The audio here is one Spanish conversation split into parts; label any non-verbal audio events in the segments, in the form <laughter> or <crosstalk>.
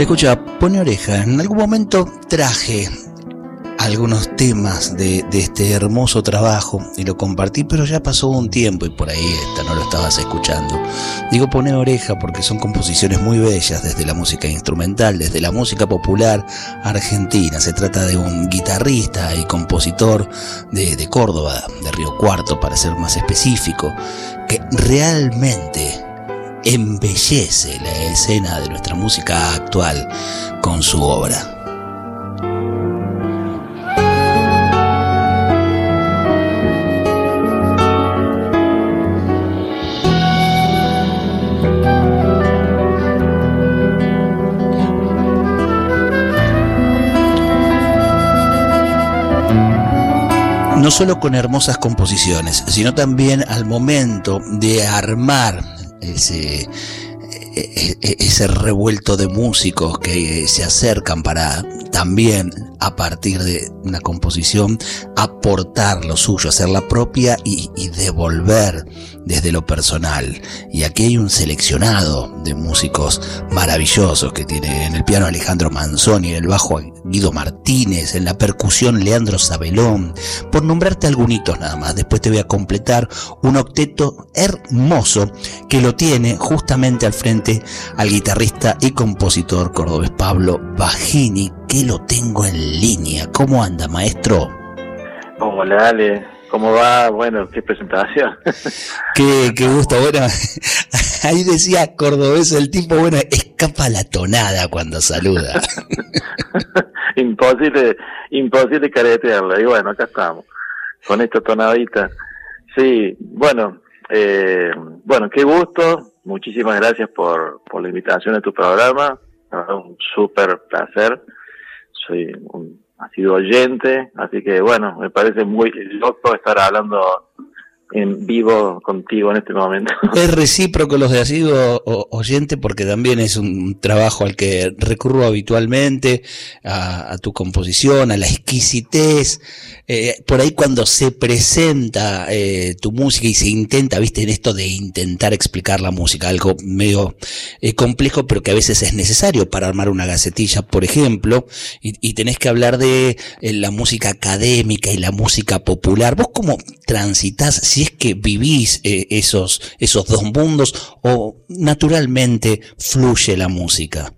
Escucha, pone oreja. En algún momento traje algunos temas de, este hermoso trabajo y lo compartí, pero ya pasó un tiempo y por ahí esta no lo estabas escuchando. Digo pone oreja porque son composiciones muy bellas desde la música instrumental, desde la música popular argentina. Se trata de un guitarrista y compositor de, de Córdoba, de Río Cuarto para ser más específico, que realmente embellece la escena de nuestra música actual con su obra. no solo con hermosas composiciones, sino también al momento de armar ese, e, e, ese revuelto de músicos que se acercan para también a partir de una composición aportar lo suyo, hacer la propia y, y, devolver desde lo personal. Y aquí hay un seleccionado de músicos maravillosos que tiene en el piano Alejandro Manzoni, en el bajo Guido Martínez, en la percusión Leandro Sabelón, por nombrarte algunos nada más. Después te voy a completar un octeto hermoso que lo tiene justamente al frente al guitarrista y compositor cordobés Pablo Bajini, que lo tengo en línea. ¿Cómo anda, maestro? Hola, dale. ¿Cómo va? Bueno, qué presentación. <laughs> qué, qué gusto. Bueno, <laughs> ahí decía cordobés el tipo, bueno, escapa la tonada cuando saluda. <laughs> imposible, imposible caretearla. Y bueno, acá estamos, con esta tonadita. Sí, bueno, eh, bueno, qué gusto. Muchísimas gracias por, por la invitación a tu programa. Un súper placer. Soy un ha sido oyente, así que bueno, me parece muy loco estar hablando en vivo contigo en este momento. <laughs> Es recíproco los de sido oyente porque también es un trabajo al que recurro habitualmente, a, tu composición, a la exquisitez. Eh, por ahí cuando se presenta eh, tu música y se intenta, viste, en esto de intentar explicar la música, algo medio eh, complejo, pero que a veces es necesario para armar una gacetilla, por ejemplo, y, y tenés que hablar de la música académica y la música popular. ¿Vos cómo transitas? si es que vivís eh, esos, esos dos mundos o naturalmente fluye la música.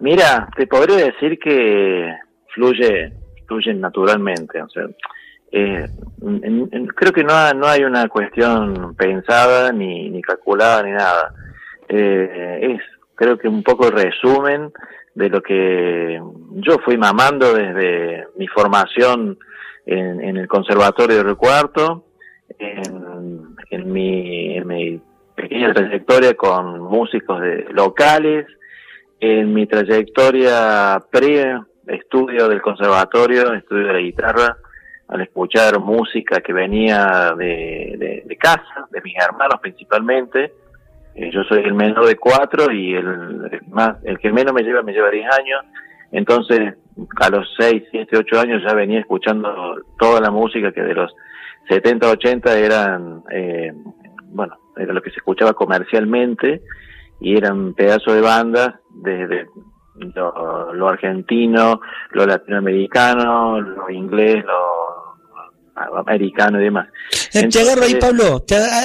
Mira, te podría decir que fluye, fluye naturalmente. O sea, eh, creo que no, no hay una cuestión pensada ni, ni calculada ni nada. Eh, es, creo que un poco resumen de lo que yo fui mamando desde mi formación en, el Conservatorio de Recuarto, en, en, mi, pequeña trayectoria con músicos de, locales, en mi trayectoria pre-estudio del conservatorio, estudio de la guitarra, al escuchar música que venía de, casa, de mis hermanos principalmente. Eh, yo soy el menor de cuatro y el, más, el que menos me lleva me lleva diez años. Entonces, a los 6, 7, 8 años ya venía escuchando toda la música que de los 70, 80 eran, eh, bueno, era lo que se escuchaba comercialmente y eran pedazos de bandas desde lo, lo, argentino, lo latinoamericano, lo inglés, lo americano y demás. Eh, te agarro ahí, Pablo,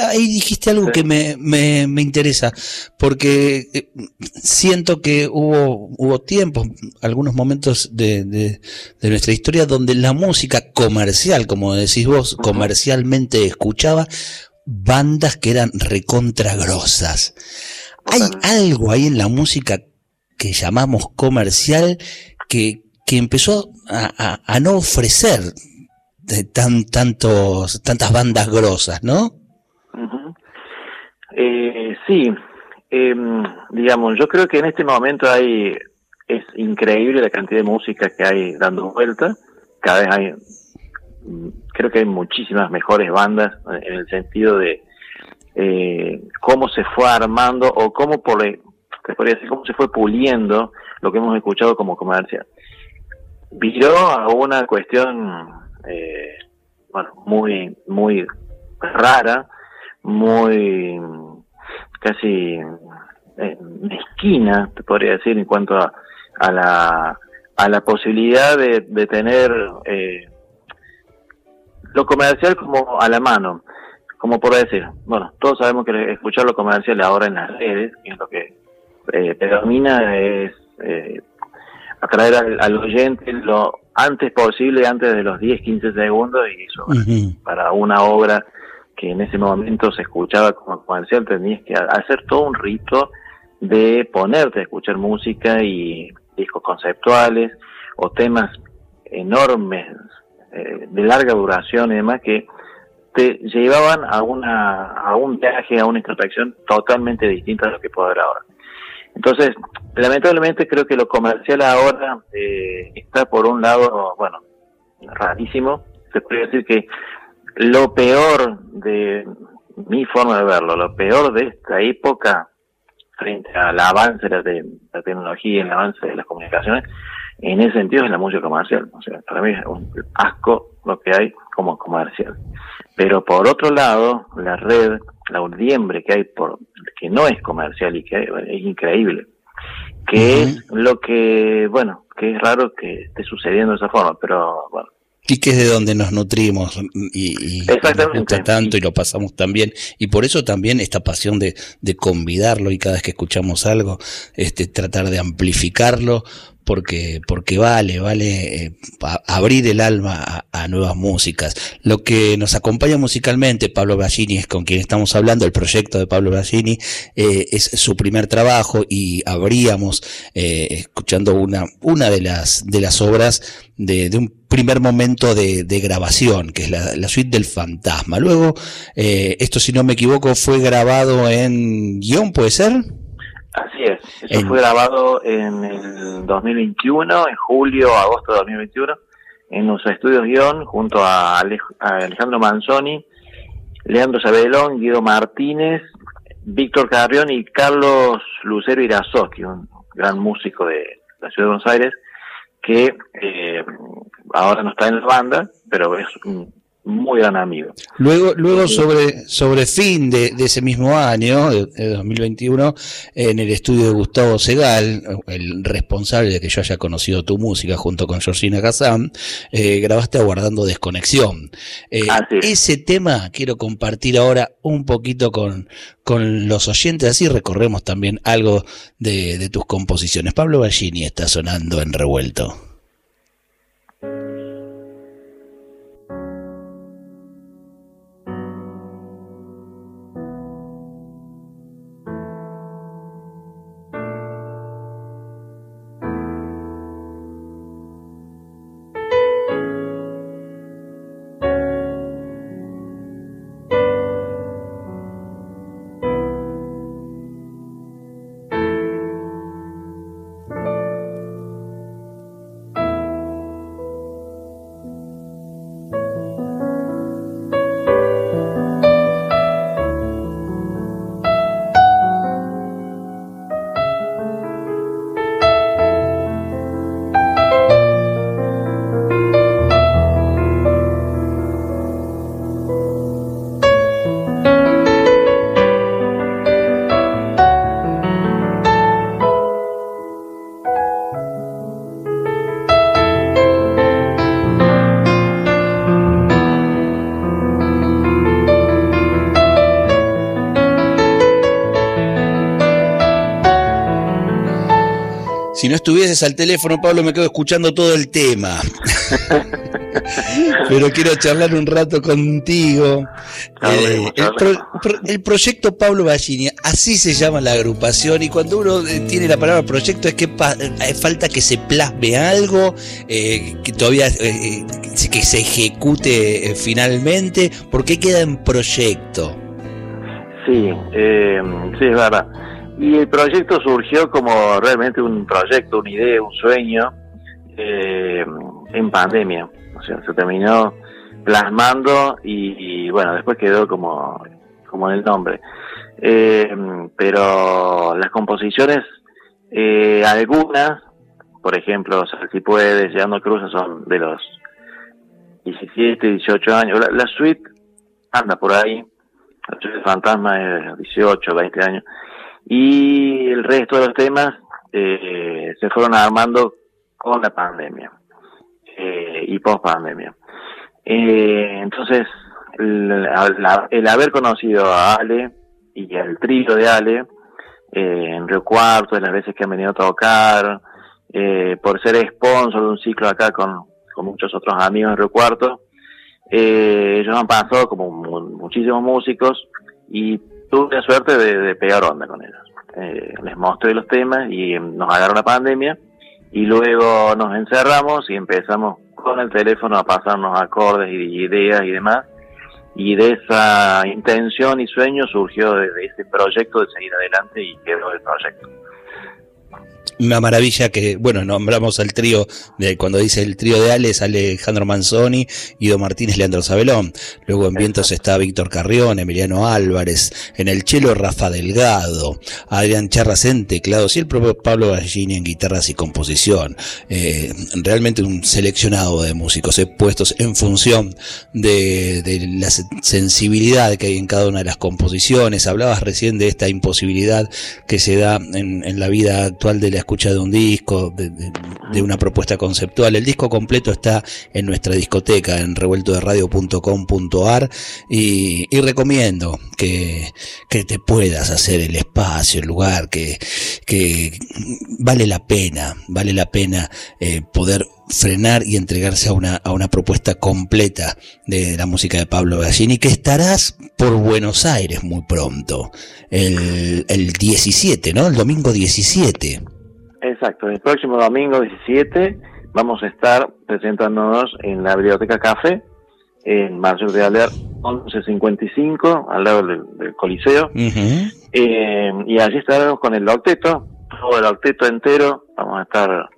ahí dijiste algo que me, me, me, interesa, porque eh, siento que hubo, hubo tiempos, algunos momentos de, de, de, nuestra historia donde la música comercial, como decís vos, comercialmente escuchaba bandas que eran recontragrosas. ¿Hay algo ahí en la música que llamamos comercial que, que empezó a, a, no ofrecer de tan, tantos, tantas bandas grosas, ¿no? eh, sí, em, digamos, yo creo que en este momento hay es increíble la cantidad de música que hay dando vuelta. Cada vez hay, creo que hay muchísimas mejores bandas en el sentido de eh, cómo se fue armando o cómo por, cómo se fue puliendo lo que hemos escuchado como comercial. Viró a una cuestión, eh, bueno, muy, muy rara, muy casi eh, mezquina, te podría decir, en cuanto a, a la, a la posibilidad de, de tener eh, lo comercial como a la mano, como por decir, bueno, todos sabemos que escuchar lo comercial ahora en las redes, que es lo que eh, predomina, es eh, atraer al, al, oyente lo antes posible, antes de los 10, 15 segundos, y eso para una obra que en ese momento se escuchaba como comercial, tenías que hacer todo un rito de ponerte a escuchar música y discos conceptuales o temas enormes eh, de larga duración y demás que te llevaban a una a un viaje, a una introspección totalmente distinta a lo que puedo ver ahora. Entonces, lamentablemente creo que lo comercial ahora eh, está por un lado, bueno, rarísimo. Se podría decir que lo peor de mi forma de verlo, lo peor de esta época frente al avance de la, tecnología y el avance de las comunicaciones, en ese sentido es la música comercial. O sea, para mí es un asco lo que hay como comercial. Pero por otro lado, la red, la urdiembre que hay por que no es comercial y que es increíble, que es lo que, bueno, que es raro que esté sucediendo de esa forma, pero bueno, y que es de donde nos nutrimos y, y nos gusta tanto y lo pasamos tan bien. Y por eso también esta pasión de, de convidarlo y cada vez que escuchamos algo, este, tratar de amplificarlo, porque, porque vale, vale eh, abrir el alma a, nuevas músicas. Lo que nos acompaña musicalmente, Pablo Ballini es con quien estamos hablando, el proyecto de Pablo Ballini eh, es su primer trabajo y abríamos eh, escuchando una, una de las, de las obras de, de un primer momento de, de grabación, que es la, la, suite del fantasma. Luego, esto si no me equivoco, fue grabado en guion, ¿puede ser? Así es, eso fue grabado en el 2021, en julio, agosto de 2021, en los estudios guion, junto a, Alejandro Manzoni, Leandro Sabelón, Guido Martínez, Víctor Carrión y Carlos Lucero Irazoski, un gran músico de la ciudad de Buenos Aires, que eh, ahora no está en la banda, pero es un muy gran amigo. Luego, luego sobre, sobre fin de, de ese mismo año, de, 2021, en el estudio de Gustavo Segal, el responsable de que yo haya conocido tu música junto con Georgina Kazam, eh, grabaste Aguardando Desconexión. Eh, ese tema quiero compartir ahora un poquito con, con los oyentes, así recorremos también algo de, de tus composiciones. Pablo Ballini está sonando en revuelto. No estuvieses al teléfono, Pablo, me quedo escuchando todo el tema. <laughs> pero quiero charlar un rato contigo. Eh, el, proyecto Pablo Ballini, así se llama la agrupación, y cuando uno eh, tiene la palabra proyecto es que hay falta que se plasme algo, eh, que todavía que se ejecute finalmente, ¿por qué queda en proyecto? Sí, sí, es verdad. Y el proyecto surgió como realmente un proyecto, una idea, un sueño en pandemia. O sea, se terminó plasmando y, bueno, después quedó como, como en el nombre. Eh, pero las composiciones, eh, algunas, por ejemplo, si puedes, Llegando Cruz, son de los 17, 18 años. La, suite anda por ahí, la suite Fantasma es 18, 20 años. Y el resto de los temas eh, se fueron armando con la pandemia eh, y post pandemia. Eh, entonces, el, haber conocido a Ale y al trío de Ale eh, en Río Cuarto, de las veces que han venido a tocar, eh, por ser sponsor de un ciclo acá con, con muchos otros amigos en Río Cuarto, eh, ellos han pasado como muchísimos músicos y tuve la suerte de, de pegar onda con ellos. Eh, les mostré los temas y nos agarró la pandemia y luego nos encerramos y empezamos con el teléfono a pasarnos acordes y ideas y demás. Y de esa intención y sueño surgió de, de ese proyecto de seguir adelante y quedó el proyecto una maravilla que, bueno, nombramos al trío, de cuando dice el trío de Ale, sale Alejandro Manzoni, Ido Martínez, Leandro Sabelón. Luego en vientos está Víctor Carrión, Emiliano Álvarez, en el chelo Rafa Delgado, Adrián Charras en teclados y el propio Pablo Ballini en guitarras y composición. Eh, realmente un seleccionado de músicos eh, puestos en función de, de la sensibilidad que hay en cada una de las composiciones. Hablabas recién de esta imposibilidad que se da en, en la vida actual de la escucha de un disco, de, una propuesta conceptual. El disco completo está en nuestra discoteca, en revueltoderadio.com.ar y, y recomiendo que, que te puedas hacer el espacio, el lugar, que, que vale la pena, vale la pena eh, poder frenar y entregarse a una, a una propuesta completa de la música de Pablo Gallini, que estarás por Buenos Aires muy pronto, el, el 17, ¿no? El domingo 17. Exacto, el próximo domingo 17 vamos a estar presentándonos en la Biblioteca Café, en Marcelo de Aler 1155, al lado del, Coliseo. eh, y allí estaremos con el octeto, todo el octeto entero. Vamos a estar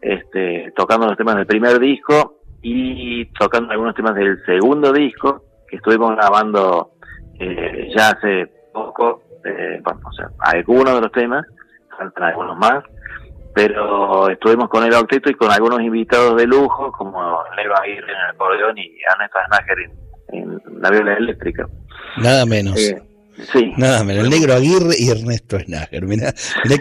este, tocando los temas del primer disco y tocando algunos temas del segundo disco que estuvimos grabando eh, ya hace poco. Eh, bueno, o sea, algunos de los temas, faltan algunos más pero estuvimos con el octeto y con algunos invitados de lujo, como Leo Aguirre en el acordeón y Ana Snager en, la viola eléctrica. Nada menos. Eh, sí. Nada menos. El negro Aguirre y Ernesto Snager. Mirá,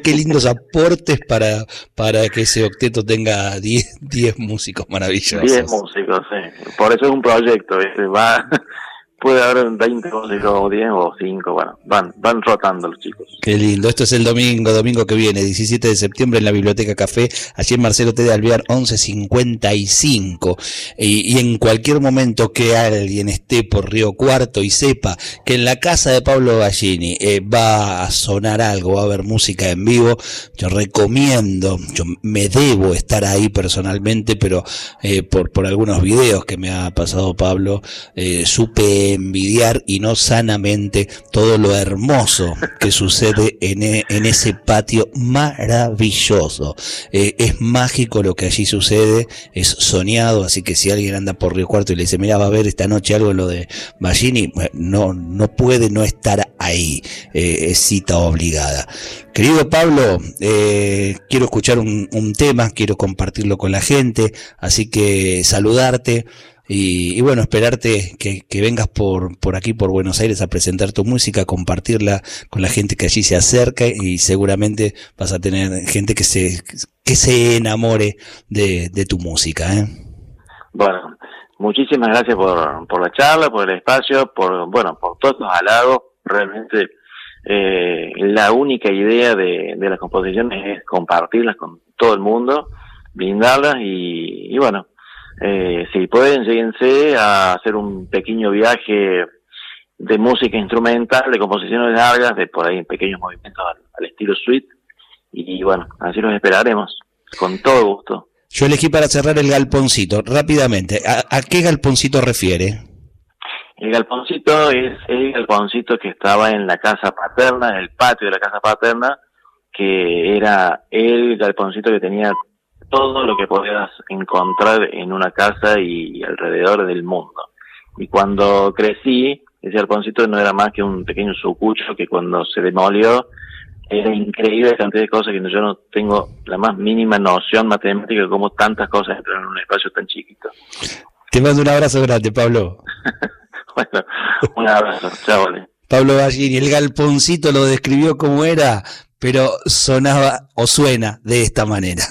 qué lindos aportes para, para que ese octeto tenga 10 músicos maravillosos. 10 músicos, sí. Por eso es un proyecto. Va, puede haber 20 o 10 o 5, bueno, van, van rotando los chicos. Qué lindo, esto es el domingo, domingo que viene, 17 de septiembre en la Biblioteca Café, allí en Marcelo T. de Alvear 1155, y, y en cualquier momento que alguien esté por Río Cuarto y sepa que en la casa de Pablo Gallini eh, va a sonar algo, va a haber música en vivo, yo recomiendo, yo me debo estar ahí personalmente, pero eh, por, por algunos videos que me ha pasado Pablo, eh, supe envidiar y no sanamente todo lo hermoso que sucede en, e, en ese patio maravilloso. Eh, es mágico lo que allí sucede, es soñado, así que si alguien anda por Río Cuarto y le dice, mira, va a ver esta noche algo lo de Ballini, no, no puede no estar ahí, eh, es cita obligada. Querido Pablo, eh, quiero escuchar un, un tema, quiero compartirlo con la gente, así que saludarte, y, bueno, esperarte que, vengas por, por aquí, por Buenos Aires, a presentar tu música, compartirla con la gente que allí se acerca y seguramente vas a tener gente que se, que se enamore de, de tu música. ¿eh? Bueno, muchísimas gracias por, por la charla, por el espacio, por, bueno, por todos los halagos. Realmente eh, la única idea de, de las composiciones es compartirlas con todo el mundo, brindarlas y, y bueno, eh, si pueden, lléguense a hacer un pequeño viaje de música instrumental, de composiciones largas, de por ahí pequeños movimientos al, estilo suite. Y, bueno, así los esperaremos, con todo gusto. Yo elegí para cerrar el galponcito, rápidamente. ¿A, qué galponcito refiere? El galponcito es el galponcito que estaba en la casa paterna, en el patio de la casa paterna, que era el galponcito que tenía todo lo que podías encontrar en una casa y alrededor del mundo. Y cuando crecí, ese galponcito no era más que un pequeño sucucho que cuando se demolió era increíble la cantidad de cosas que yo no tengo la más mínima noción matemática de cómo tantas cosas entran en un espacio tan chiquito. Te mando un abrazo grande, Pablo. <laughs> bueno, un abrazo, chao. Pablo Ballini, el galponcito lo describió como era, pero sonaba o suena de esta manera.